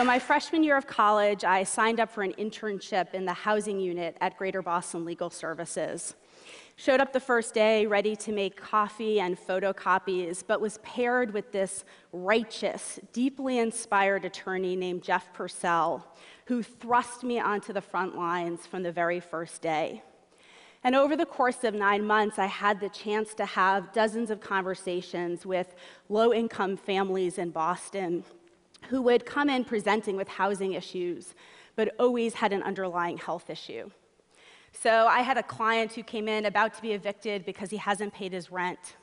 So, my freshman year of college, I signed up for an internship in the housing unit at Greater Boston Legal Services. Showed up the first day ready to make coffee and photocopies, but was paired with this righteous, deeply inspired attorney named Jeff Purcell, who thrust me onto the front lines from the very first day. And over the course of nine months, I had the chance to have dozens of conversations with low income families in Boston who would come in presenting with housing issues, but always had an underlying health issue. So I had a client who came in about to be evicted because he hasn't paid his rent.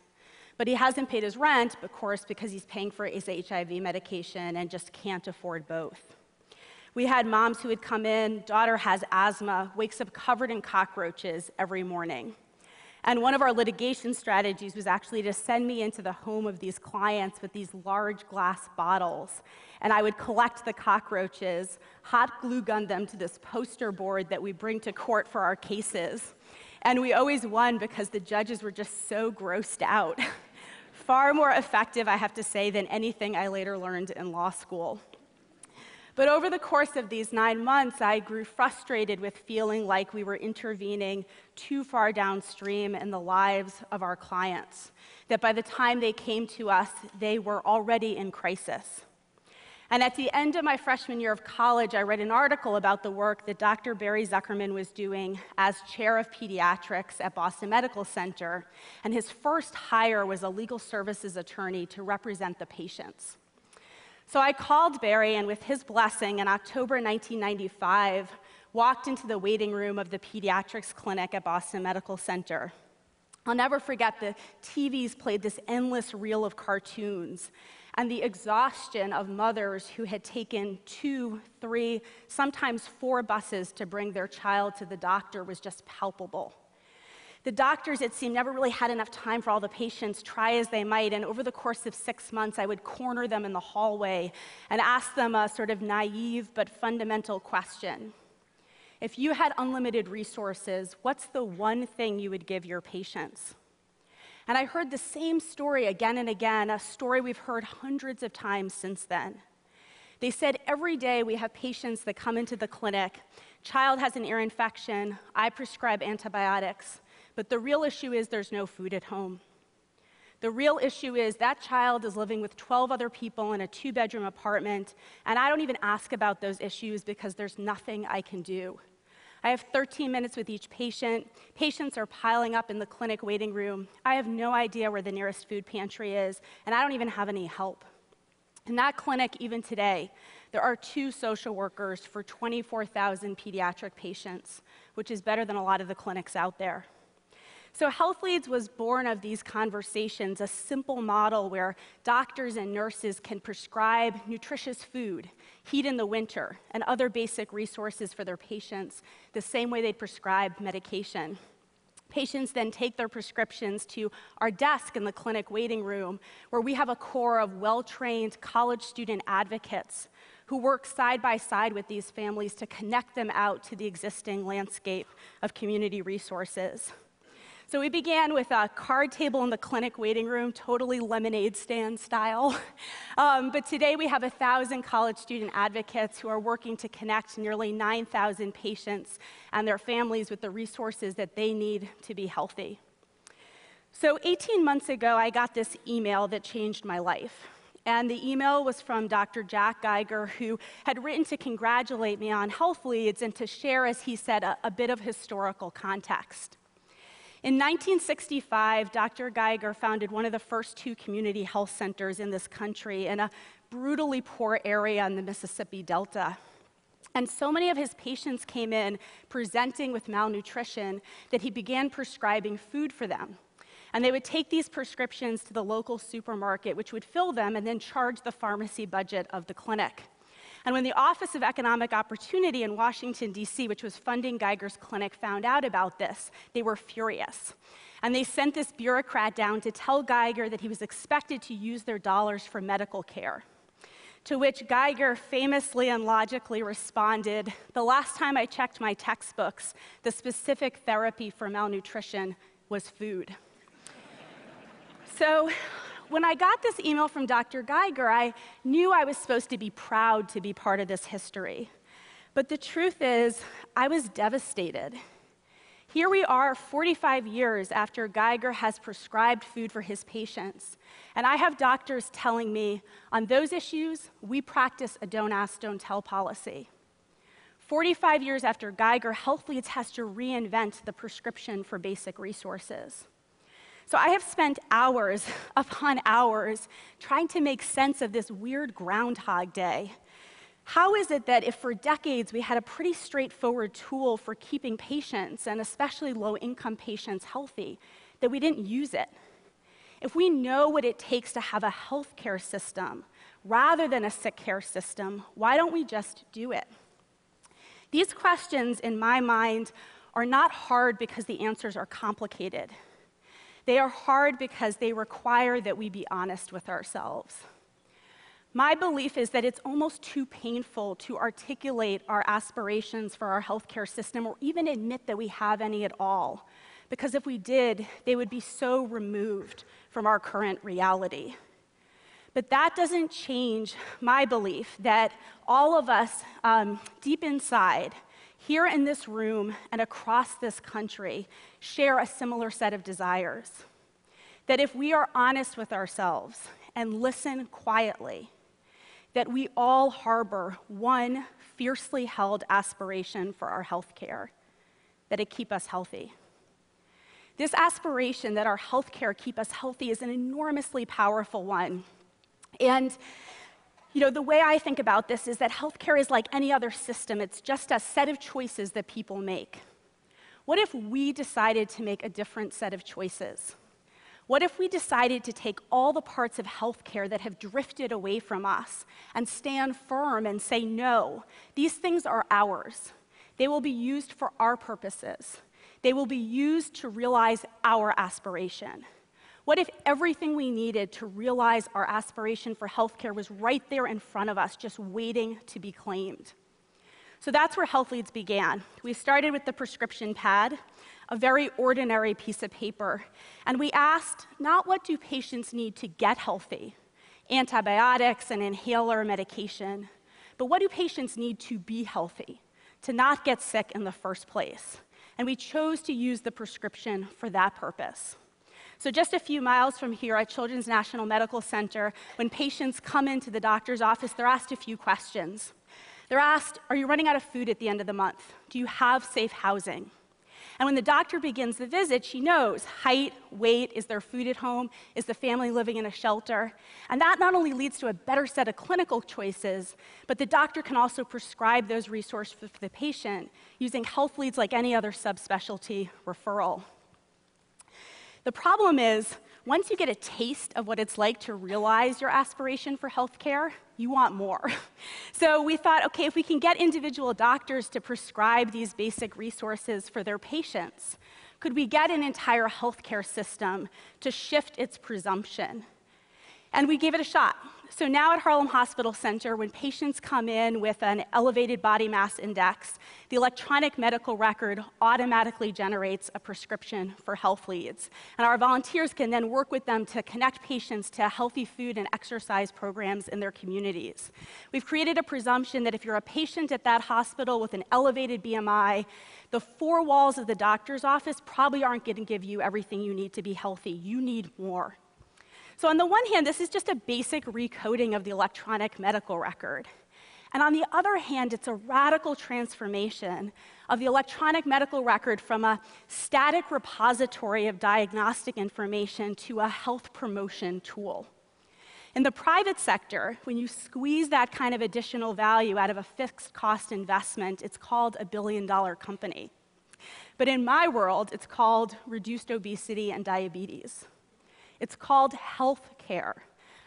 But he hasn't paid his rent, of course, because he's paying for his HIV medication and just can't afford both. We had moms who would come in, daughter has asthma, wakes up covered in cockroaches every morning. And one of our litigation strategies was actually to send me into the home of these clients with these large glass bottles. And I would collect the cockroaches, hot glue gun them to this poster board that we bring to court for our cases. And we always won because the judges were just so grossed out. Far more effective, I have to say, than anything I later learned in law school. But over the course of these nine months, I grew frustrated with feeling like we were intervening too far downstream in the lives of our clients, that by the time they came to us, they were already in crisis. And at the end of my freshman year of college, I read an article about the work that Dr. Barry Zuckerman was doing as chair of pediatrics at Boston Medical Center. And his first hire was a legal services attorney to represent the patients. So I called Barry, and with his blessing, in October 1995, walked into the waiting room of the pediatrics clinic at Boston Medical Center. I'll never forget the TVs played this endless reel of cartoons, and the exhaustion of mothers who had taken two, three, sometimes four buses to bring their child to the doctor was just palpable. The doctors, it seemed, never really had enough time for all the patients, try as they might. And over the course of six months, I would corner them in the hallway and ask them a sort of naive but fundamental question. If you had unlimited resources, what's the one thing you would give your patients? And I heard the same story again and again, a story we've heard hundreds of times since then. They said every day we have patients that come into the clinic. Child has an ear infection. I prescribe antibiotics. But the real issue is there's no food at home. The real issue is that child is living with 12 other people in a two bedroom apartment, and I don't even ask about those issues because there's nothing I can do. I have 13 minutes with each patient. Patients are piling up in the clinic waiting room. I have no idea where the nearest food pantry is, and I don't even have any help. In that clinic, even today, there are two social workers for 24,000 pediatric patients, which is better than a lot of the clinics out there. So, Health Leads was born of these conversations, a simple model where doctors and nurses can prescribe nutritious food, heat in the winter, and other basic resources for their patients the same way they'd prescribe medication. Patients then take their prescriptions to our desk in the clinic waiting room, where we have a corps of well trained college student advocates who work side by side with these families to connect them out to the existing landscape of community resources. So we began with a card table in the clinic waiting room, totally lemonade stand style. Um, but today we have a thousand college student advocates who are working to connect nearly 9,000 patients and their families with the resources that they need to be healthy. So 18 months ago, I got this email that changed my life. And the email was from Dr. Jack Geiger, who had written to congratulate me on health leads and to share, as he said, a, a bit of historical context. In 1965, Dr. Geiger founded one of the first two community health centers in this country in a brutally poor area in the Mississippi Delta. And so many of his patients came in presenting with malnutrition that he began prescribing food for them. And they would take these prescriptions to the local supermarket, which would fill them and then charge the pharmacy budget of the clinic. And when the Office of Economic Opportunity in Washington, D.C., which was funding Geiger's clinic, found out about this, they were furious. And they sent this bureaucrat down to tell Geiger that he was expected to use their dollars for medical care. To which Geiger famously and logically responded The last time I checked my textbooks, the specific therapy for malnutrition was food. so, when I got this email from Dr. Geiger, I knew I was supposed to be proud to be part of this history. But the truth is, I was devastated. Here we are 45 years after Geiger has prescribed food for his patients. And I have doctors telling me on those issues, we practice a don't ask, don't tell policy. 45 years after Geiger, Healthleads has to reinvent the prescription for basic resources. So I have spent hours upon hours trying to make sense of this weird Groundhog Day how is it that if for decades we had a pretty straightforward tool for keeping patients, and especially low income patients, healthy, that we didn't use it? If we know what it takes to have a healthcare system rather than a sick care system, why don't we just do it? These questions, in my mind, are not hard because the answers are complicated. They are hard because they require that we be honest with ourselves. My belief is that it's almost too painful to articulate our aspirations for our healthcare system or even admit that we have any at all. Because if we did, they would be so removed from our current reality. But that doesn't change my belief that all of us, um, deep inside, here in this room and across this country, share a similar set of desires. That if we are honest with ourselves and listen quietly, that we all harbor one fiercely held aspiration for our health care that it keep us healthy. This aspiration that our health care keep us healthy is an enormously powerful one. And you know, the way I think about this is that healthcare is like any other system. It's just a set of choices that people make. What if we decided to make a different set of choices? What if we decided to take all the parts of healthcare that have drifted away from us and stand firm and say, no, these things are ours. They will be used for our purposes. They will be used to realize our aspiration. What if everything we needed to realize our aspiration for healthcare was right there in front of us, just waiting to be claimed? So that's where Health Leads began. We started with the prescription pad a very ordinary piece of paper. And we asked not what do patients need to get healthy, antibiotics and inhaler medication, but what do patients need to be healthy, to not get sick in the first place? And we chose to use the prescription for that purpose. So, just a few miles from here at Children's National Medical Center, when patients come into the doctor's office, they're asked a few questions. They're asked, Are you running out of food at the end of the month? Do you have safe housing? And when the doctor begins the visit, she knows height, weight, is there food at home, is the family living in a shelter? And that not only leads to a better set of clinical choices, but the doctor can also prescribe those resources for the patient using health leads like any other subspecialty referral. The problem is, once you get a taste of what it's like to realize your aspiration for healthcare, you want more. so we thought, okay, if we can get individual doctors to prescribe these basic resources for their patients, could we get an entire healthcare system to shift its presumption? And we gave it a shot. So now at Harlem Hospital Center, when patients come in with an elevated body mass index, the electronic medical record automatically generates a prescription for health leads. And our volunteers can then work with them to connect patients to healthy food and exercise programs in their communities. We've created a presumption that if you're a patient at that hospital with an elevated BMI, the four walls of the doctor's office probably aren't going to give you everything you need to be healthy. You need more. So, on the one hand, this is just a basic recoding of the electronic medical record. And on the other hand, it's a radical transformation of the electronic medical record from a static repository of diagnostic information to a health promotion tool. In the private sector, when you squeeze that kind of additional value out of a fixed cost investment, it's called a billion dollar company. But in my world, it's called reduced obesity and diabetes. It's called health care,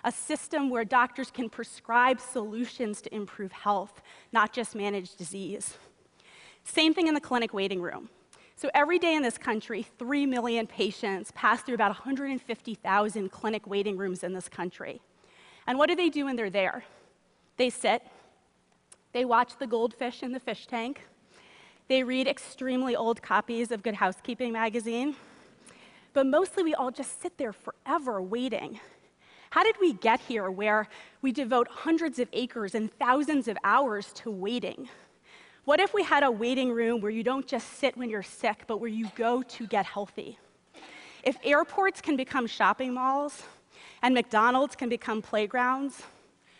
a system where doctors can prescribe solutions to improve health, not just manage disease. Same thing in the clinic waiting room. So every day in this country, 3 million patients pass through about 150,000 clinic waiting rooms in this country. And what do they do when they're there? They sit, they watch the goldfish in the fish tank, they read extremely old copies of Good Housekeeping magazine, but mostly we all just sit there forever waiting. How did we get here where we devote hundreds of acres and thousands of hours to waiting? What if we had a waiting room where you don't just sit when you're sick, but where you go to get healthy? If airports can become shopping malls and McDonald's can become playgrounds,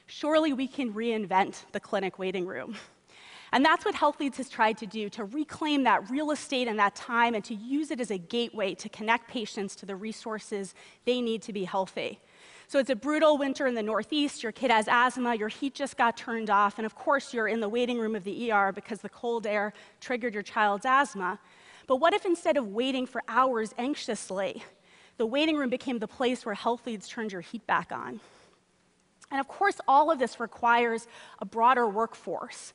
surely we can reinvent the clinic waiting room. And that's what Health Leads has tried to do to reclaim that real estate and that time and to use it as a gateway to connect patients to the resources they need to be healthy. So it's a brutal winter in the Northeast, your kid has asthma, your heat just got turned off, and of course you're in the waiting room of the ER because the cold air triggered your child's asthma. But what if instead of waiting for hours anxiously, the waiting room became the place where health leads turned your heat back on? And of course, all of this requires a broader workforce.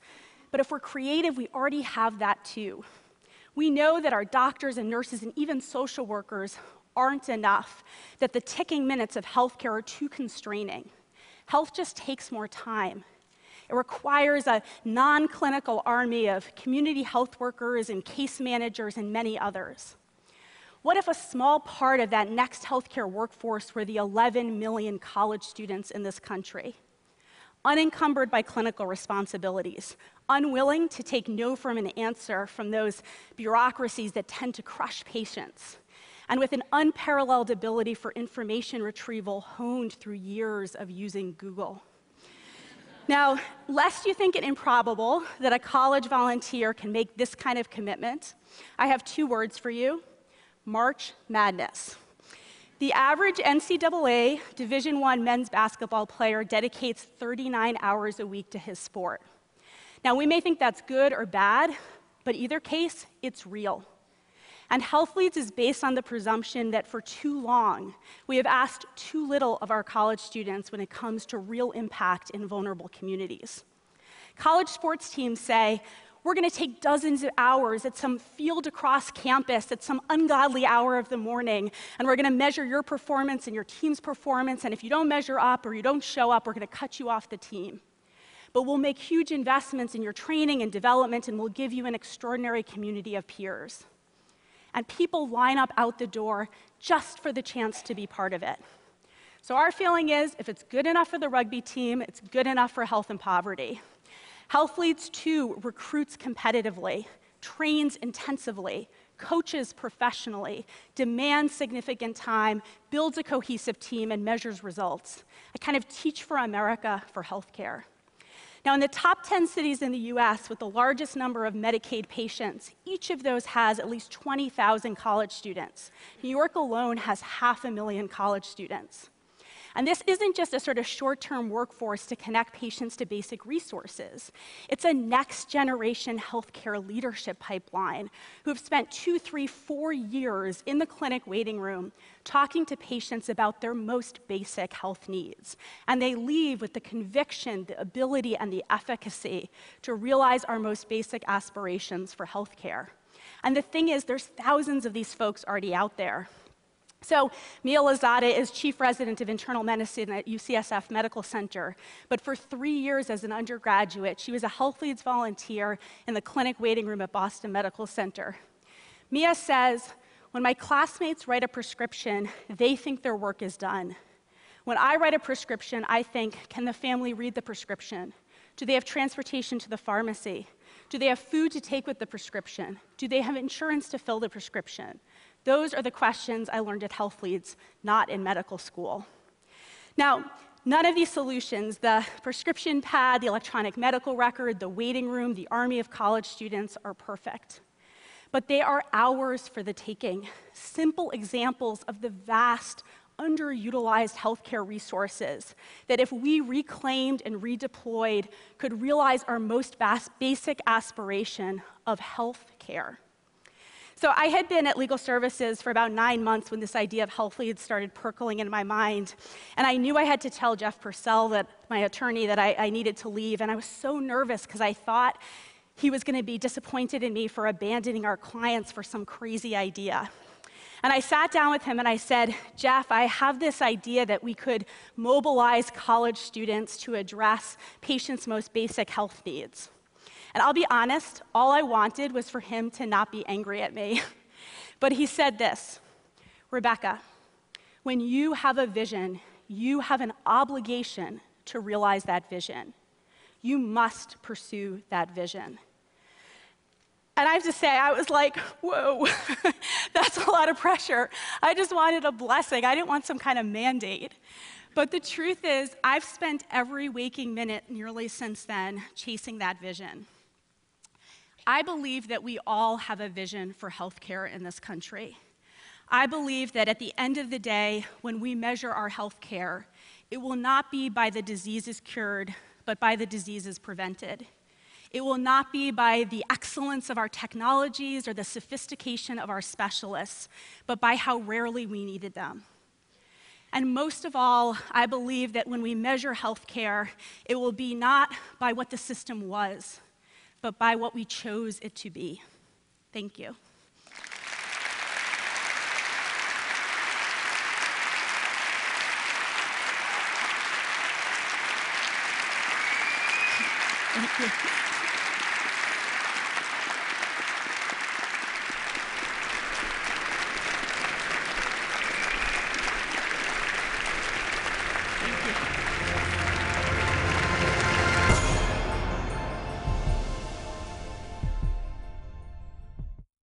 But if we're creative, we already have that too. We know that our doctors and nurses and even social workers aren't enough, that the ticking minutes of healthcare are too constraining. Health just takes more time. It requires a non clinical army of community health workers and case managers and many others. What if a small part of that next healthcare workforce were the 11 million college students in this country? Unencumbered by clinical responsibilities, unwilling to take no from an answer from those bureaucracies that tend to crush patients, and with an unparalleled ability for information retrieval honed through years of using Google. Now, lest you think it improbable that a college volunteer can make this kind of commitment, I have two words for you March Madness. The average NCAA Division I men's basketball player dedicates 39 hours a week to his sport. Now, we may think that's good or bad, but either case, it's real. And Health Leads is based on the presumption that for too long, we have asked too little of our college students when it comes to real impact in vulnerable communities. College sports teams say, we're going to take dozens of hours at some field across campus at some ungodly hour of the morning, and we're going to measure your performance and your team's performance. And if you don't measure up or you don't show up, we're going to cut you off the team. But we'll make huge investments in your training and development, and we'll give you an extraordinary community of peers and people line up out the door just for the chance to be part of it. So, our feeling is if it's good enough for the rugby team, it's good enough for health and poverty. HealthLeads 2 recruits competitively, trains intensively, coaches professionally, demands significant time, builds a cohesive team, and measures results. I kind of teach for America for healthcare. Now, in the top 10 cities in the US with the largest number of Medicaid patients, each of those has at least 20,000 college students. New York alone has half a million college students. And this isn't just a sort of short term workforce to connect patients to basic resources. It's a next generation healthcare leadership pipeline who have spent two, three, four years in the clinic waiting room talking to patients about their most basic health needs. And they leave with the conviction, the ability, and the efficacy to realize our most basic aspirations for healthcare. And the thing is, there's thousands of these folks already out there. So, Mia Lozada is chief resident of internal medicine at UCSF Medical Center. But for three years as an undergraduate, she was a health leads volunteer in the clinic waiting room at Boston Medical Center. Mia says, when my classmates write a prescription, they think their work is done. When I write a prescription, I think, can the family read the prescription? Do they have transportation to the pharmacy? Do they have food to take with the prescription? Do they have insurance to fill the prescription? Those are the questions I learned at Health Leads, not in medical school. Now, none of these solutions, the prescription pad, the electronic medical record, the waiting room, the army of college students, are perfect. But they are ours for the taking, simple examples of the vast, underutilized healthcare resources that, if we reclaimed and redeployed, could realize our most basic aspiration of health care. So I had been at legal services for about nine months when this idea of HealthLeads started percolating in my mind. And I knew I had to tell Jeff Purcell, that, my attorney, that I, I needed to leave. And I was so nervous because I thought he was going to be disappointed in me for abandoning our clients for some crazy idea. And I sat down with him and I said, Jeff, I have this idea that we could mobilize college students to address patients' most basic health needs. And I'll be honest, all I wanted was for him to not be angry at me. but he said this Rebecca, when you have a vision, you have an obligation to realize that vision. You must pursue that vision. And I have to say, I was like, whoa, that's a lot of pressure. I just wanted a blessing. I didn't want some kind of mandate. But the truth is, I've spent every waking minute nearly since then chasing that vision. I believe that we all have a vision for healthcare in this country. I believe that at the end of the day, when we measure our healthcare, it will not be by the diseases cured, but by the diseases prevented. It will not be by the excellence of our technologies or the sophistication of our specialists, but by how rarely we needed them. And most of all, I believe that when we measure healthcare, it will be not by what the system was, but by what we chose it to be. Thank you.